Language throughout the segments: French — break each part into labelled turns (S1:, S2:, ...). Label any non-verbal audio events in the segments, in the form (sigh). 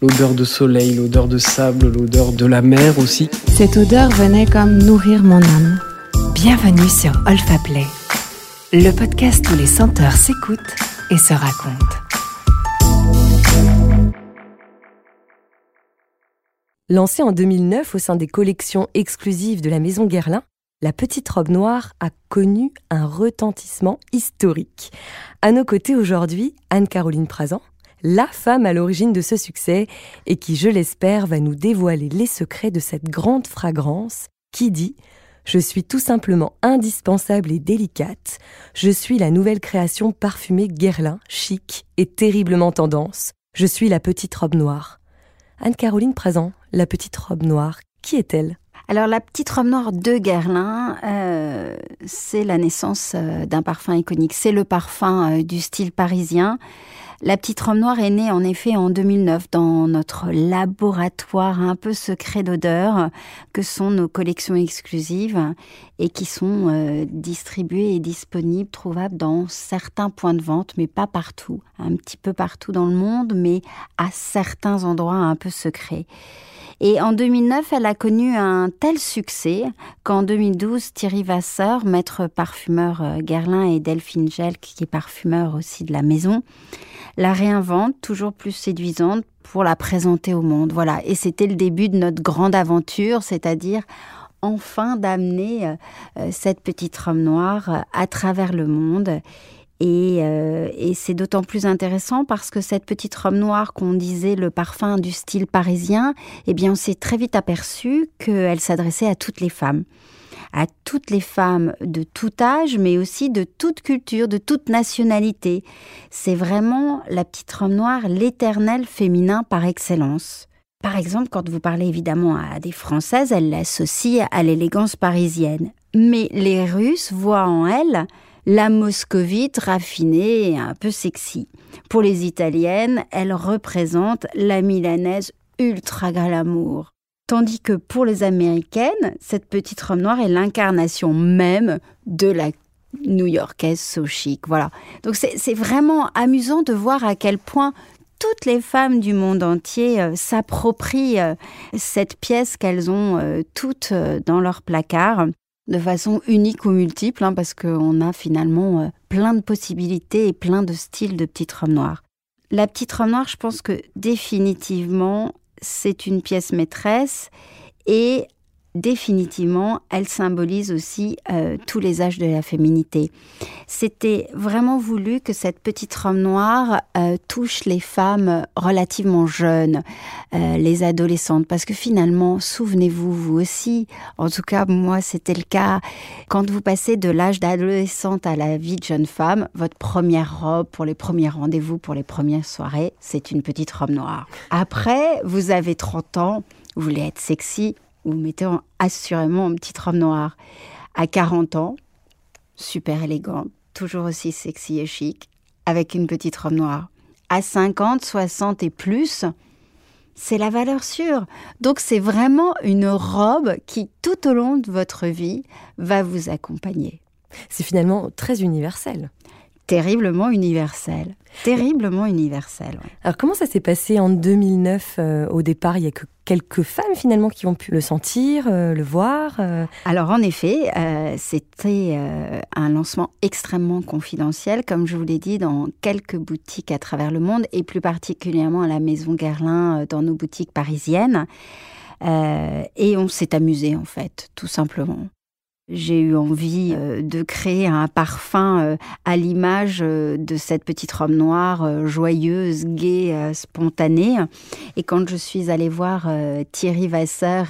S1: L'odeur de soleil, l'odeur de sable, l'odeur de la mer aussi.
S2: Cette odeur venait comme nourrir mon âme.
S3: Bienvenue sur Olfa Play, le podcast où les senteurs s'écoutent et se racontent.
S4: Lancée en 2009 au sein des collections exclusives de la Maison Guerlain, la petite robe noire a connu un retentissement historique. À nos côtés aujourd'hui, Anne-Caroline Prazan, la femme à l'origine de ce succès et qui, je l'espère, va nous dévoiler les secrets de cette grande fragrance qui dit Je suis tout simplement indispensable et délicate. Je suis la nouvelle création parfumée Guerlain, chic et terriblement tendance. Je suis la petite robe noire. Anne-Caroline Présent, la petite robe noire, qui est-elle?
S5: Alors la petite robe noire de Guerlain, euh, c'est la naissance euh, d'un parfum iconique. C'est le parfum euh, du style parisien. La petite robe noire est née en effet en 2009 dans notre laboratoire un peu secret d'odeur que sont nos collections exclusives et qui sont euh, distribuées et disponibles, trouvables dans certains points de vente, mais pas partout. Un petit peu partout dans le monde, mais à certains endroits un peu secrets. Et en 2009, elle a connu un tel succès qu'en 2012, Thierry Vasseur, maître parfumeur euh, Guerlain et Delphine Gelk, qui est parfumeur aussi de la maison, la réinvente, toujours plus séduisante, pour la présenter au monde. Voilà. Et c'était le début de notre grande aventure, c'est-à-dire enfin d'amener euh, euh, cette petite robe noire à travers le monde. Euh, et, c'est d'autant plus intéressant parce que cette petite robe noire qu'on disait le parfum du style parisien, eh bien on s'est très vite aperçu qu'elle s'adressait à toutes les femmes à toutes les femmes de tout âge, mais aussi de toute culture, de toute nationalité. C'est vraiment la petite robe noire, l'éternel féminin par excellence. Par exemple, quand vous parlez évidemment à des Françaises, elles l'associent à l'élégance parisienne. Mais les Russes voient en elle la moscovite raffinée et un peu sexy. Pour les Italiennes, elle représente la milanaise ultra glamour. Tandis que pour les Américaines, cette petite robe noire est l'incarnation même de la new-yorkaise so chic. Voilà. Donc c'est vraiment amusant de voir à quel point toutes les femmes du monde entier euh, s'approprient euh, cette pièce qu'elles ont euh, toutes dans leur placard de façon unique ou multiple, hein, parce qu'on a finalement plein de possibilités et plein de styles de petite robe noire. La petite robe noire, je pense que définitivement, c'est une pièce maîtresse et définitivement, elle symbolise aussi euh, tous les âges de la féminité. C'était vraiment voulu que cette petite robe noire euh, touche les femmes relativement jeunes, euh, les adolescentes, parce que finalement, souvenez-vous, vous aussi, en tout cas moi c'était le cas, quand vous passez de l'âge d'adolescente à la vie de jeune femme, votre première robe pour les premiers rendez-vous, pour les premières soirées, c'est une petite robe noire. Après, vous avez 30 ans, vous voulez être sexy, vous mettez assurément une petite robe noire. À 40 ans, super élégante, toujours aussi sexy et chic, avec une petite robe noire. À 50, 60 et plus, c'est la valeur sûre. Donc c'est vraiment une robe qui, tout au long de votre vie, va vous accompagner.
S4: C'est finalement très universel
S5: terriblement universel. Terriblement universel.
S4: Alors comment ça s'est passé en 2009 euh, Au départ, il y a que quelques femmes finalement qui ont pu le sentir, euh, le voir. Euh?
S5: Alors en effet, c'était un lancement extrêmement confidentiel, comme je vous l'ai dit, dans quelques boutiques à travers le monde et plus particulièrement à la Maison Guerlain dans nos boutiques parisiennes. et on s'est amusé en fait, tout simplement. J'ai eu envie euh, de créer un parfum euh, à l'image euh, de cette petite robe noire joyeuse, gaie, spontanée. Et quand je suis allée voir Thierry Vasseur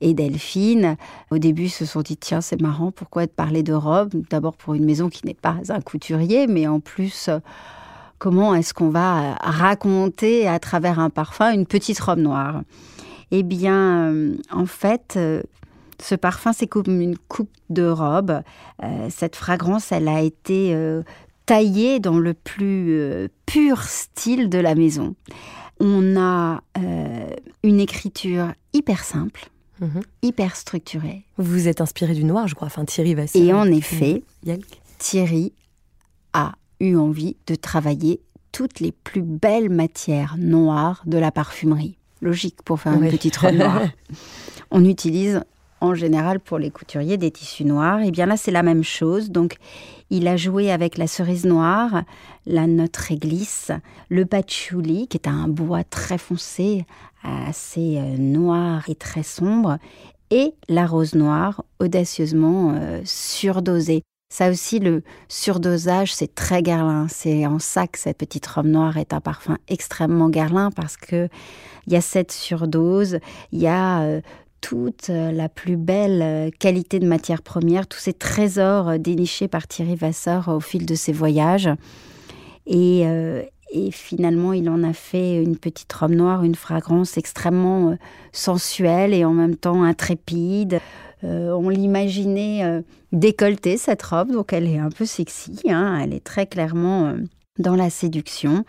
S5: et Delphine, au début, ils se sont dit tiens, c'est marrant, pourquoi te parler de robe? D'abord pour une maison qui n'est pas un couturier, mais en plus comment est-ce qu'on va raconter à travers un parfum une petite robe noire? Eh bien, en fait, ce parfum, c'est comme une coupe de robe. Euh, cette fragrance, elle a été euh, taillée dans le plus euh, pur style de la maison. On a une écriture hyper simple, mhm. hyper structurée.
S4: Vous êtes inspiré du noir, je crois. Enfin, Thierry
S5: Et en effet, Thierry a eu envie de travailler toutes les plus belles matières noires de la parfumerie. Logique pour faire une petite robe noire. (laughs) On utilise en général pour les couturiers des tissus noirs. Et eh bien là, c'est la même chose. Donc, il a joué avec la cerise noire, la note réglisse, le patchouli, qui est un bois très foncé, assez euh, noir et très sombre, et la rose noire, audacieusement euh, surdosée. Ça aussi, le surdosage, c'est très Guerlain. C'est en ça que cette petite robe noire est un parfum extrêmement Guerlain parce que il y a cette surdose, il y a euh, toute euh, la plus belle euh, qualité de matière première, tous ces trésors euh, dénichés par Thierry Vasseur au fil de ses voyages. Et, finalement, il en a fait une petite robe noire, une fragrance extrêmement sensuelle et en même temps intrépide. on l'imaginait décolletée, cette robe, donc elle est un peu sexy, hein. elle est très clairement dans la séduction.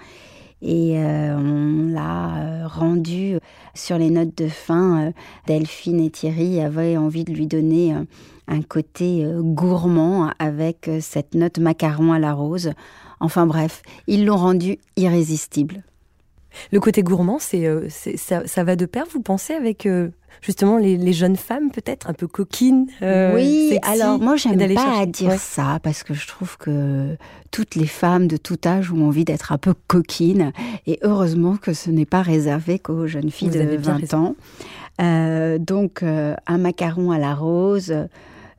S5: Et euh, on l'a euh, rendu sur les notes de fin. Euh, Delphine et Thierry avaient envie de lui donner un côté gourmand avec cette note macaron à la rose. Enfin bref, ils l'ont rendu irrésistible.
S4: Le côté gourmand, c'est, ça, ça, va de pair, vous pensez, avec justement les, jeunes femmes peut-être un peu coquines
S5: euh, Oui, alors moi j'aime pas à dire ça parce que je trouve que toutes les femmes de tout âge ont envie d'être un peu coquines. Et heureusement que ce n'est pas réservé qu'aux jeunes filles de 20 ans. Euh, donc euh, un macaron à la rose,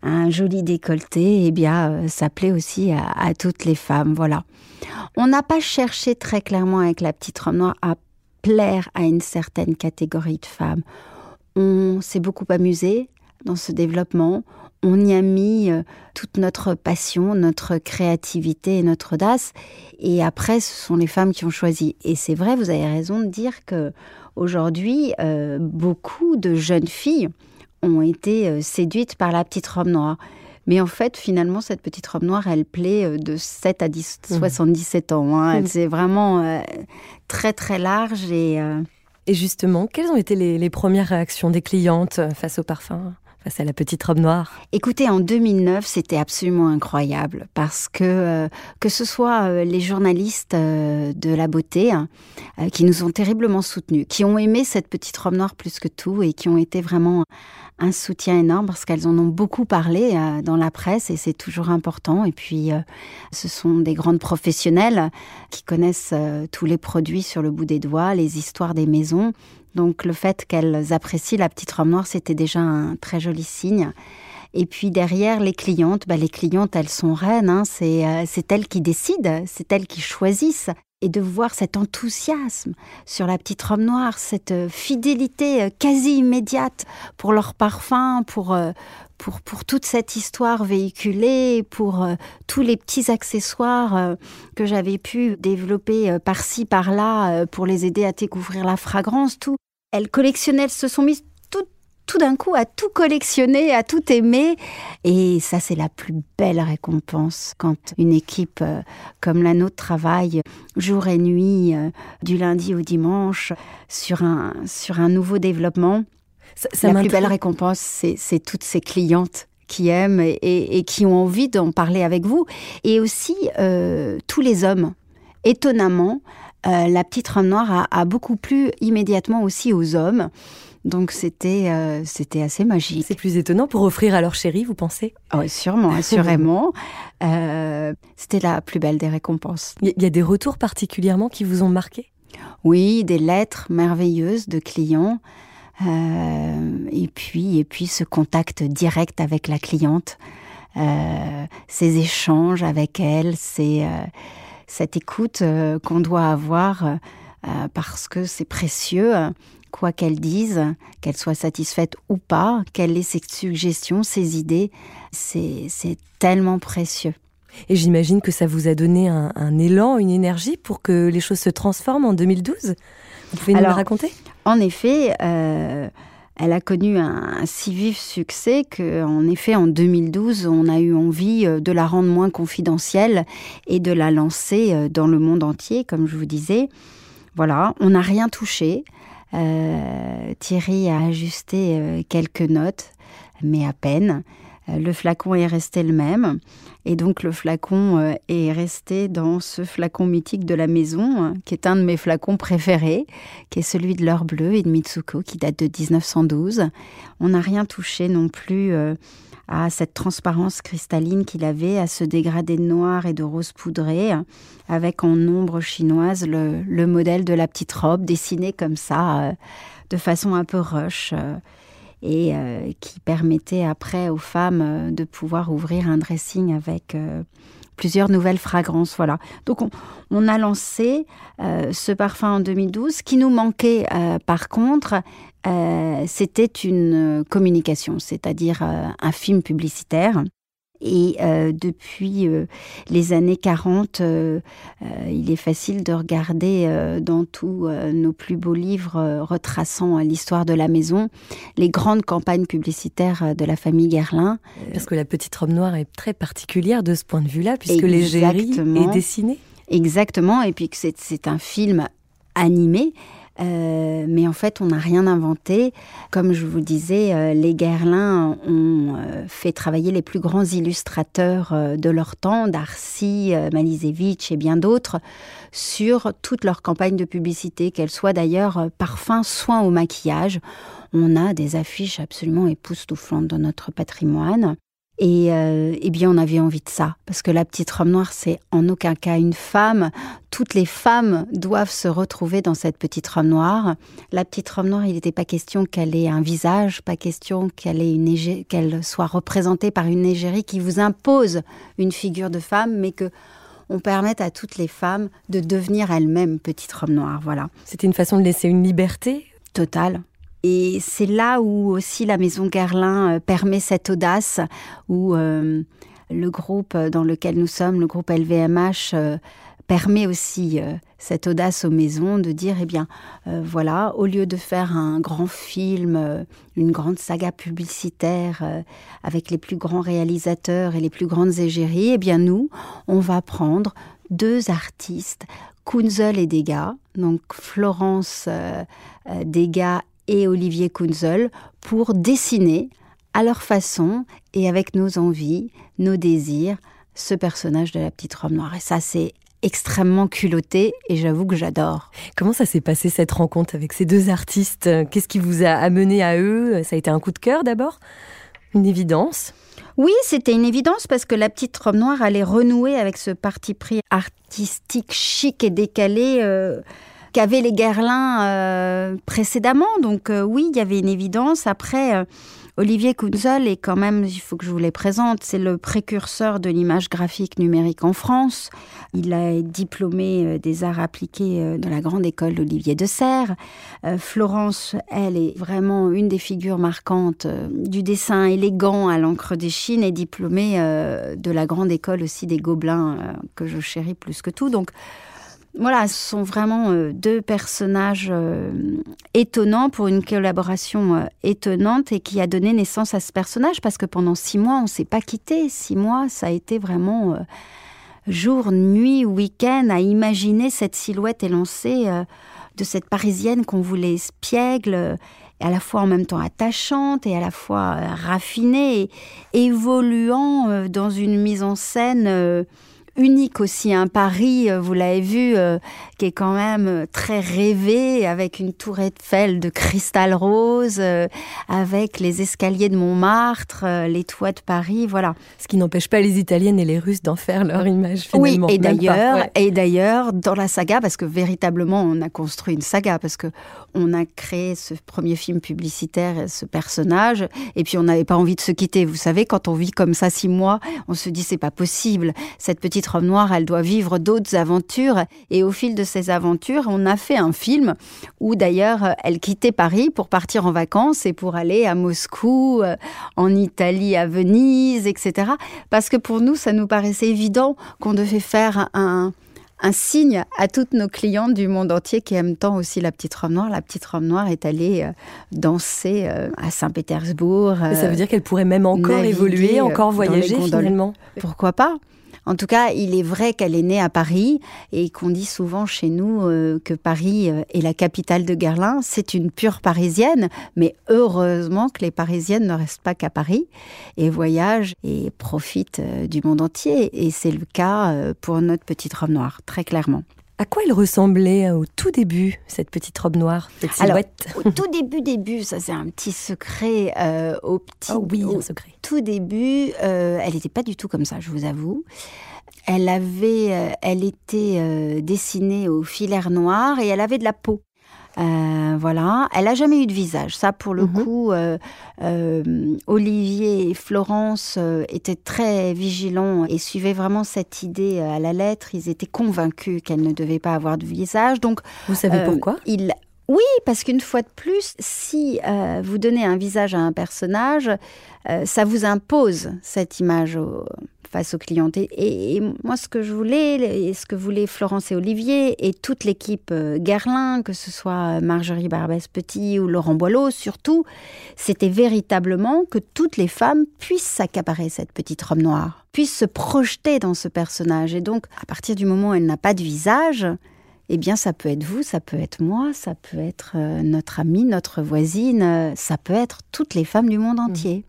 S5: un joli décolleté, eh bien ça plaît aussi à, à toutes les femmes, voilà. On n'a pas cherché très clairement avec la petite robe noire à plaire à une certaine catégorie de femmes. On s'est beaucoup amusé dans ce développement. On y a mis euh, toute notre passion, notre créativité et notre audace. Et après, ce sont les femmes qui ont choisi. Et c'est vrai, vous avez raison de dire que aujourd'hui, euh, beaucoup de jeunes filles ont été euh, séduites par la petite robe noire. Mais en fait, finalement, cette petite robe noire, elle plaît de 7 à 10, 77 mmh. ans. Hein. Mmh. C'est vraiment très, très large et
S4: et justement, quelles ont été les, premières réactions des clientes face au parfum? Face à la petite robe noire
S5: Écoutez, en 2009, c'était absolument incroyable parce que euh, que ce soit euh, les journalistes euh, de la beauté qui nous ont terriblement soutenus, qui ont aimé cette petite robe noire plus que tout et qui ont été vraiment un soutien énorme parce qu'elles en ont beaucoup parlé dans la presse et c'est toujours important. Et puis, ce sont des grandes professionnelles qui connaissent tous les produits sur le bout des doigts, les histoires des maisons. Donc, le fait qu'elles apprécient la petite robe noire, c'était déjà un très joli signe. Et puis derrière, les clientes, bah, les clientes, elles sont reines. Hein. c'est elles qui décident, c'est elles qui choisissent et de voir cet enthousiasme sur la petite robe noire, cette euh, fidélité euh, quasi immédiate pour leur parfum, pour, euh, pour, pour toute cette histoire véhiculée, pour tous les petits accessoires que j'avais pu développer par-ci, par-là, pour les aider à découvrir la fragrance, tout. Elles collectionnaient, elles se sont mises tout d'un coup à tout collectionner, à tout aimer. Et ça, c'est la plus belle récompense quand une équipe euh, comme la nôtre travaille jour et nuit, euh, du lundi au dimanche, sur un, sur un nouveau développement. la plus belle récompense, c'est toutes ces clientes qui aiment et, qui ont envie d'en parler avec vous. Et aussi euh, tous les hommes. Étonnamment, la petite robe noire a, a beaucoup plu immédiatement aussi aux hommes. Donc c'était euh, c'était assez magique.
S4: C'est plus étonnant pour offrir à leur chéri, vous pensez?
S5: Oui, sûrement, assurément. (laughs) euh, c'était la plus belle des récompenses.
S4: Il y a des retours particulièrement qui vous ont marqué?
S5: Oui, des lettres merveilleuses de clients. Euh, et puis et puis ce contact direct avec la cliente, euh, ces échanges avec elle, c'est cette écoute qu'on doit avoir parce que c'est précieux quoi qu'elle dise, qu'elle soit satisfaite ou pas, quelle est ses suggestions, ses idées, c'est tellement précieux.
S4: Et j'imagine que ça vous a donné un, élan, une énergie pour que les choses se transforment en 2012. Vous pouvez nous le raconter?
S5: En effet, euh, elle a connu un, si vif succès qu'en effet, en 2012, on a eu envie euh, de la rendre moins confidentielle et de la lancer euh, dans le monde entier, comme je vous disais. Voilà, on n'a rien touché. Euh, Thierry a ajusté quelques notes, mais à peine. Le flacon est resté le même. Et donc le flacon est resté dans ce flacon mythique de la maison, hein, qui est un de mes flacons préférés, qui est celui de l'or bleu et de Mitsuko, qui date de 1912. On n'a rien touché non plus à cette transparence cristalline qu'il avait, à ce dégradé de noir et de rose poudré, avec en ombre chinoise le, modèle de la petite robe dessinée comme ça, euh, de façon un peu rush, euh, et euh, qui permettait après aux femmes de pouvoir ouvrir un dressing avec plusieurs nouvelles fragrances. Voilà. Donc on, a lancé ce parfum en 2012. qui nous manquait par contre, euh, c'était une communication, c'est-à-dire euh, un film publicitaire. Et euh, depuis les années 40, il est facile de regarder dans tous nos plus beaux livres retraçant l'histoire de la maison les grandes campagnes publicitaires de la famille Guerlain.
S4: Parce que la petite robe noire est très particulière de ce point de vue-là, puisque l'égérie est dessinée.
S5: Exactement, et puis que c'est un film animé euh, mais en fait, on n'a rien inventé. Comme je vous disais, euh, les Guerlain ont euh, fait travailler les plus grands illustrateurs de leur temps, Darcy, Malizevich et bien d'autres, sur toute leur campagne de publicité, qu'elle soit d'ailleurs parfum, soin au maquillage. On a des affiches absolument époustouflantes dans notre patrimoine. Et euh, eh bien, on avait envie de ça, parce que la petite robe noire, c'est en aucun cas une femme. Toutes les femmes doivent se retrouver dans cette petite robe noire. La petite robe noire, il n'était pas question qu'elle ait un visage, pas question qu'elle ait une qu'elle soit représentée par une égérie qui vous impose une figure de femme, mais que on permette à toutes les femmes de devenir elles-mêmes petite robe noire. Voilà.
S4: C'était une façon de laisser une liberté?
S5: Totale. Et c'est là où aussi la maison Guerlain euh, permet cette audace, où euh, le groupe dans lequel nous sommes, le groupe LVMH, euh, permet aussi cette audace aux maisons de dire, eh bien, voilà, au lieu de faire un grand film, une grande saga publicitaire avec les plus grands réalisateurs et les plus grandes égéries, eh bien, nous, on va prendre deux artistes, Kunzel et Degas, donc Florence Degas et Olivier Kunzel pour dessiner à leur façon et avec nos envies, nos désirs, ce personnage de la petite robe noire. Et ça, c'est extrêmement culotté et j'avoue que j'adore.
S4: Comment ça s'est passé cette rencontre avec ces deux artistes? Qu'est-ce qui vous a amené à eux? Ça a été un coup de cœur d'abord? Une évidence?
S5: Oui, c'était une évidence parce que la petite robe noire allait renouer avec ce parti pris artistique, chic et décalé euh, qu'avaient les Guerlains euh, précédemment. Donc euh, oui, il y avait une évidence. Après, euh, Olivier Kunzel est quand même, il faut que je vous les présente, c'est le précurseur de l'image graphique numérique en France. Il a diplômé des arts appliqués de la grande école d'Olivier de Serres. Florence, elle, est vraiment une des figures marquantes du dessin élégant à l'encre des Chines et diplômée de la grande école aussi des Gobelins que je chéris plus que tout. Donc, voilà, ce sont vraiment euh, deux personnages euh, étonnants pour une collaboration euh, étonnante et qui a donné naissance à ce personnage parce que pendant six mois, on ne s'est pas quitté. Six mois, ça a été vraiment jour, nuit, week-end à imaginer cette silhouette élancée de cette Parisienne qu'on voulait espiègle à la fois en même temps attachante et à la fois raffinée, et évoluant dans une mise en scène unique aussi. Un Paris, euh, vous l'avez vu, euh, qui est quand même euh, très rêvé, avec une tour Eiffel de cristal rose, avec les escaliers de Montmartre, les toits de Paris, voilà.
S4: Ce qui n'empêche pas les Italiennes et les Russes d'en faire leur image finalement.
S5: Oui, et d'ailleurs, et d'ailleurs, dans la saga, parce que véritablement, on a construit une saga, parce que on a créé ce premier film publicitaire, ce personnage, et puis on n'avait pas envie de se quitter. Vous savez, quand on vit comme ça six mois, on se dit c'est pas possible. Cette petite robe noire, elle doit vivre d'autres aventures. Et au fil de ces aventures, on a fait un film où d'ailleurs elle quittait Paris pour partir en vacances et pour aller à Moscou, euh, en Italie, à Venise, etc. Parce que pour nous, ça nous paraissait évident qu'on devait faire un, un signe à toutes nos clientes du monde entier qui aiment tant aussi la petite robe noire. La petite robe noire est allée euh, danser euh, à Saint-Pétersbourg.
S4: ça veut dire qu'elle pourrait même encore évoluer, encore voyager finalement?
S5: Pourquoi pas? En tout cas, il est vrai qu'elle est née à Paris et qu'on dit souvent chez nous euh, que Paris euh, est la capitale de Guerlain. C'est une pure parisienne, mais heureusement que les parisiennes ne restent pas qu'à Paris et voyagent et profitent euh, du monde entier. Et c'est le cas pour notre petite robe noire, très clairement.
S4: À quoi elle ressemblait au tout début, cette petite robe noire, cette silhouette?
S5: Au tout début, début, ça c'est un petit secret. au petit,
S4: oh oui, un secret.
S5: Tout début, elle n'était pas du tout comme ça, je vous avoue. Elle avait, euh, elle était euh, dessinée au filaire noir et elle avait de la peau. Euh, voilà, elle a jamais eu de visage. Ça, pour le mhm. coup, Olivier et Florence étaient très vigilants et suivaient vraiment cette idée à la lettre. Ils étaient convaincus qu'elle ne devait pas avoir de visage. Donc,
S4: vous savez pourquoi?
S5: oui, parce qu'une fois de plus, si vous donnez un visage à un personnage, ça vous impose cette image face aux clientes. Et, moi, ce que je voulais, et ce que voulaient Florence et Olivier, et toute l'équipe euh, Guerlain, que ce soit Marjorie Barbès-Petit ou Laurent Boileau surtout, c'était véritablement que toutes les femmes puissent s'accaparer cette petite robe noire, puissent se projeter dans ce personnage. Et donc, à partir du moment où elle n'a pas de visage, eh bien, ça peut être vous, ça peut être moi, ça peut être euh, notre amie, notre voisine, euh, ça peut être toutes les femmes du monde mmh.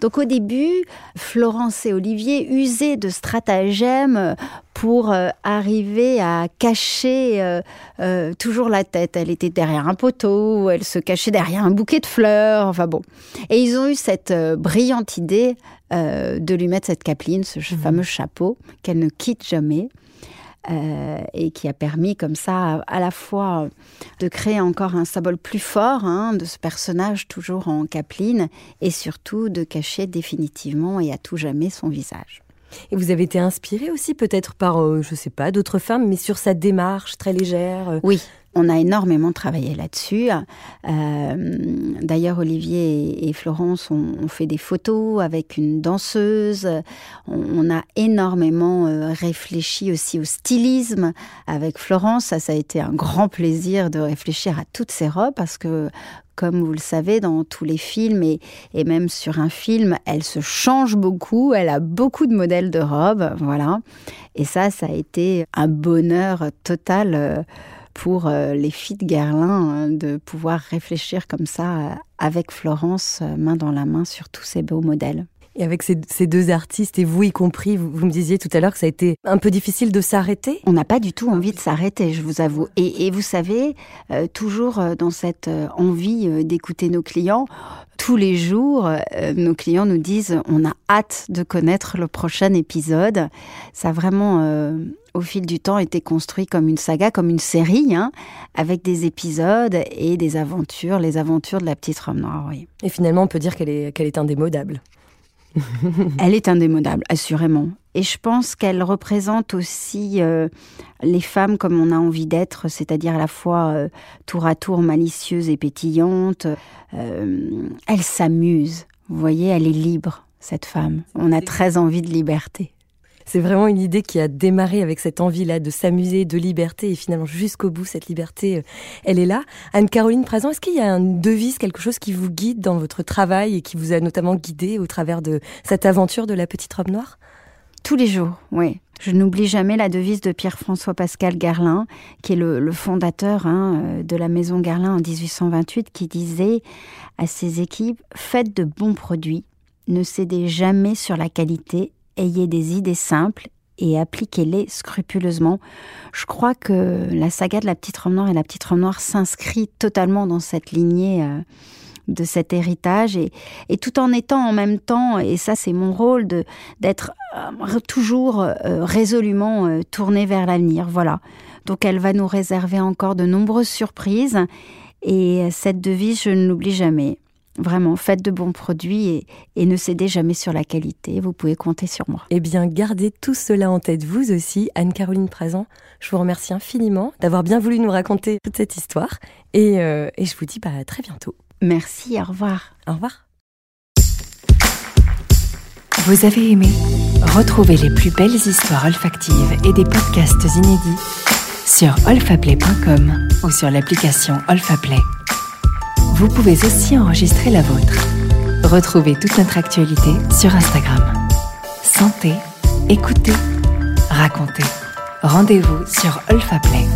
S5: Donc au début, Florence et Olivier usaient de stratagèmes pour euh, arriver à cacher euh, euh, toujours la tête. Elle était derrière un poteau, elle se cachait derrière un bouquet de fleurs, enfin bon. Et ils ont eu cette brillante idée de lui mettre cette capeline, ce mmh. fameux chapeau qu'elle ne quitte jamais. Euh, et qui a permis comme ça à, la fois de créer encore un symbole plus fort hein, de ce personnage toujours en capeline et surtout de cacher définitivement et à tout jamais son visage.
S4: Et vous avez été inspiré aussi peut-être par, euh, je ne sais pas, d'autres femmes, mais sur sa démarche très légère. Euh,
S5: oui, on a énormément travaillé là-dessus. Euh, d'ailleurs, Olivier et, Florence ont, fait des photos avec une danseuse. On, a énormément euh, réfléchi aussi au stylisme avec Florence. Ça, ça a été un grand plaisir de réfléchir à toutes ces robes parce que comme vous le savez, dans tous les films et, même sur un film, elle se change beaucoup, elle a beaucoup de modèles de robes, voilà. Et ça, ça a été un bonheur total euh, pour euh, les filles de Guerlain hein, de pouvoir réfléchir comme ça euh, avec Florence, euh, main dans la main, sur tous ces beaux modèles.
S4: Et avec ces, deux artistes, et vous y compris, vous, me disiez tout à l'heure que ça a été un peu difficile de s'arrêter?
S5: On n'a pas du tout envie de s'arrêter, je vous avoue. Et, vous savez, toujours dans cette envie d'écouter nos clients, tous les jours, nos clients nous disent on a hâte de connaître le prochain épisode. Ça a vraiment au fil du temps, été construit comme une saga, comme une série, hein, avec des épisodes et des aventures, les aventures de la petite robe noire. Oui.
S4: Et finalement, on peut dire qu'elle est, qu'elle est indémodable. (laughs)
S5: Elle est indémodable, assurément. Et je pense qu'elle représente aussi euh, les femmes comme on a envie d'être, c'est-à-dire à la fois euh, tour à tour malicieuse et pétillante. Euh, elle s'amuse. Vous voyez, elle est libre, cette femme. On a très envie de liberté.
S4: C'est vraiment une idée qui a démarré avec cette envie-là de s'amuser, de liberté, et finalement jusqu'au bout, cette liberté, euh, elle est là. Anne-Caroline Présent, est-ce qu'il y a une devise, quelque chose qui vous guide dans votre travail et qui vous a notamment guidé au travers de cette aventure de la petite robe noire?
S5: Tous les jours, oui. Je n'oublie jamais la devise de Pierre-François Pascal Garlin, qui est le, fondateur hein, euh, de la maison Garlin en 1828, qui disait à ses équipes Faites de bons produits, ne cédez jamais sur la qualité ayez des idées simples et appliquez-les scrupuleusement. Je crois que la saga de la petite robe noire et la petite robe noire s'inscrit totalement dans cette lignée euh, de cet héritage et, tout en étant en même temps, et ça c'est mon rôle, d'être euh, toujours euh, résolument tourné vers l'avenir. Voilà. Donc elle va nous réserver encore de nombreuses surprises et cette devise, je ne l'oublie jamais. Vraiment, faites de bons produits et, ne cédez jamais sur la qualité. Vous pouvez compter sur moi.
S4: Eh bien, gardez tout cela en tête, vous aussi, Anne-Caroline Présent. Je vous remercie infiniment d'avoir bien voulu nous raconter toute cette histoire. Et, euh, et je vous dis bah, à très bientôt.
S5: Merci, au revoir.
S4: Au revoir.
S3: Vous avez aimé Retrouvez les plus belles histoires olfactives et des podcasts inédits sur olfaplay.com ou sur l'application Olfaplay vous pouvez aussi enregistrer la vôtre. Retrouvez toute notre actualité sur Instagram. Santé, Écoutez, racontez. Rendez-vous sur Olfaplay.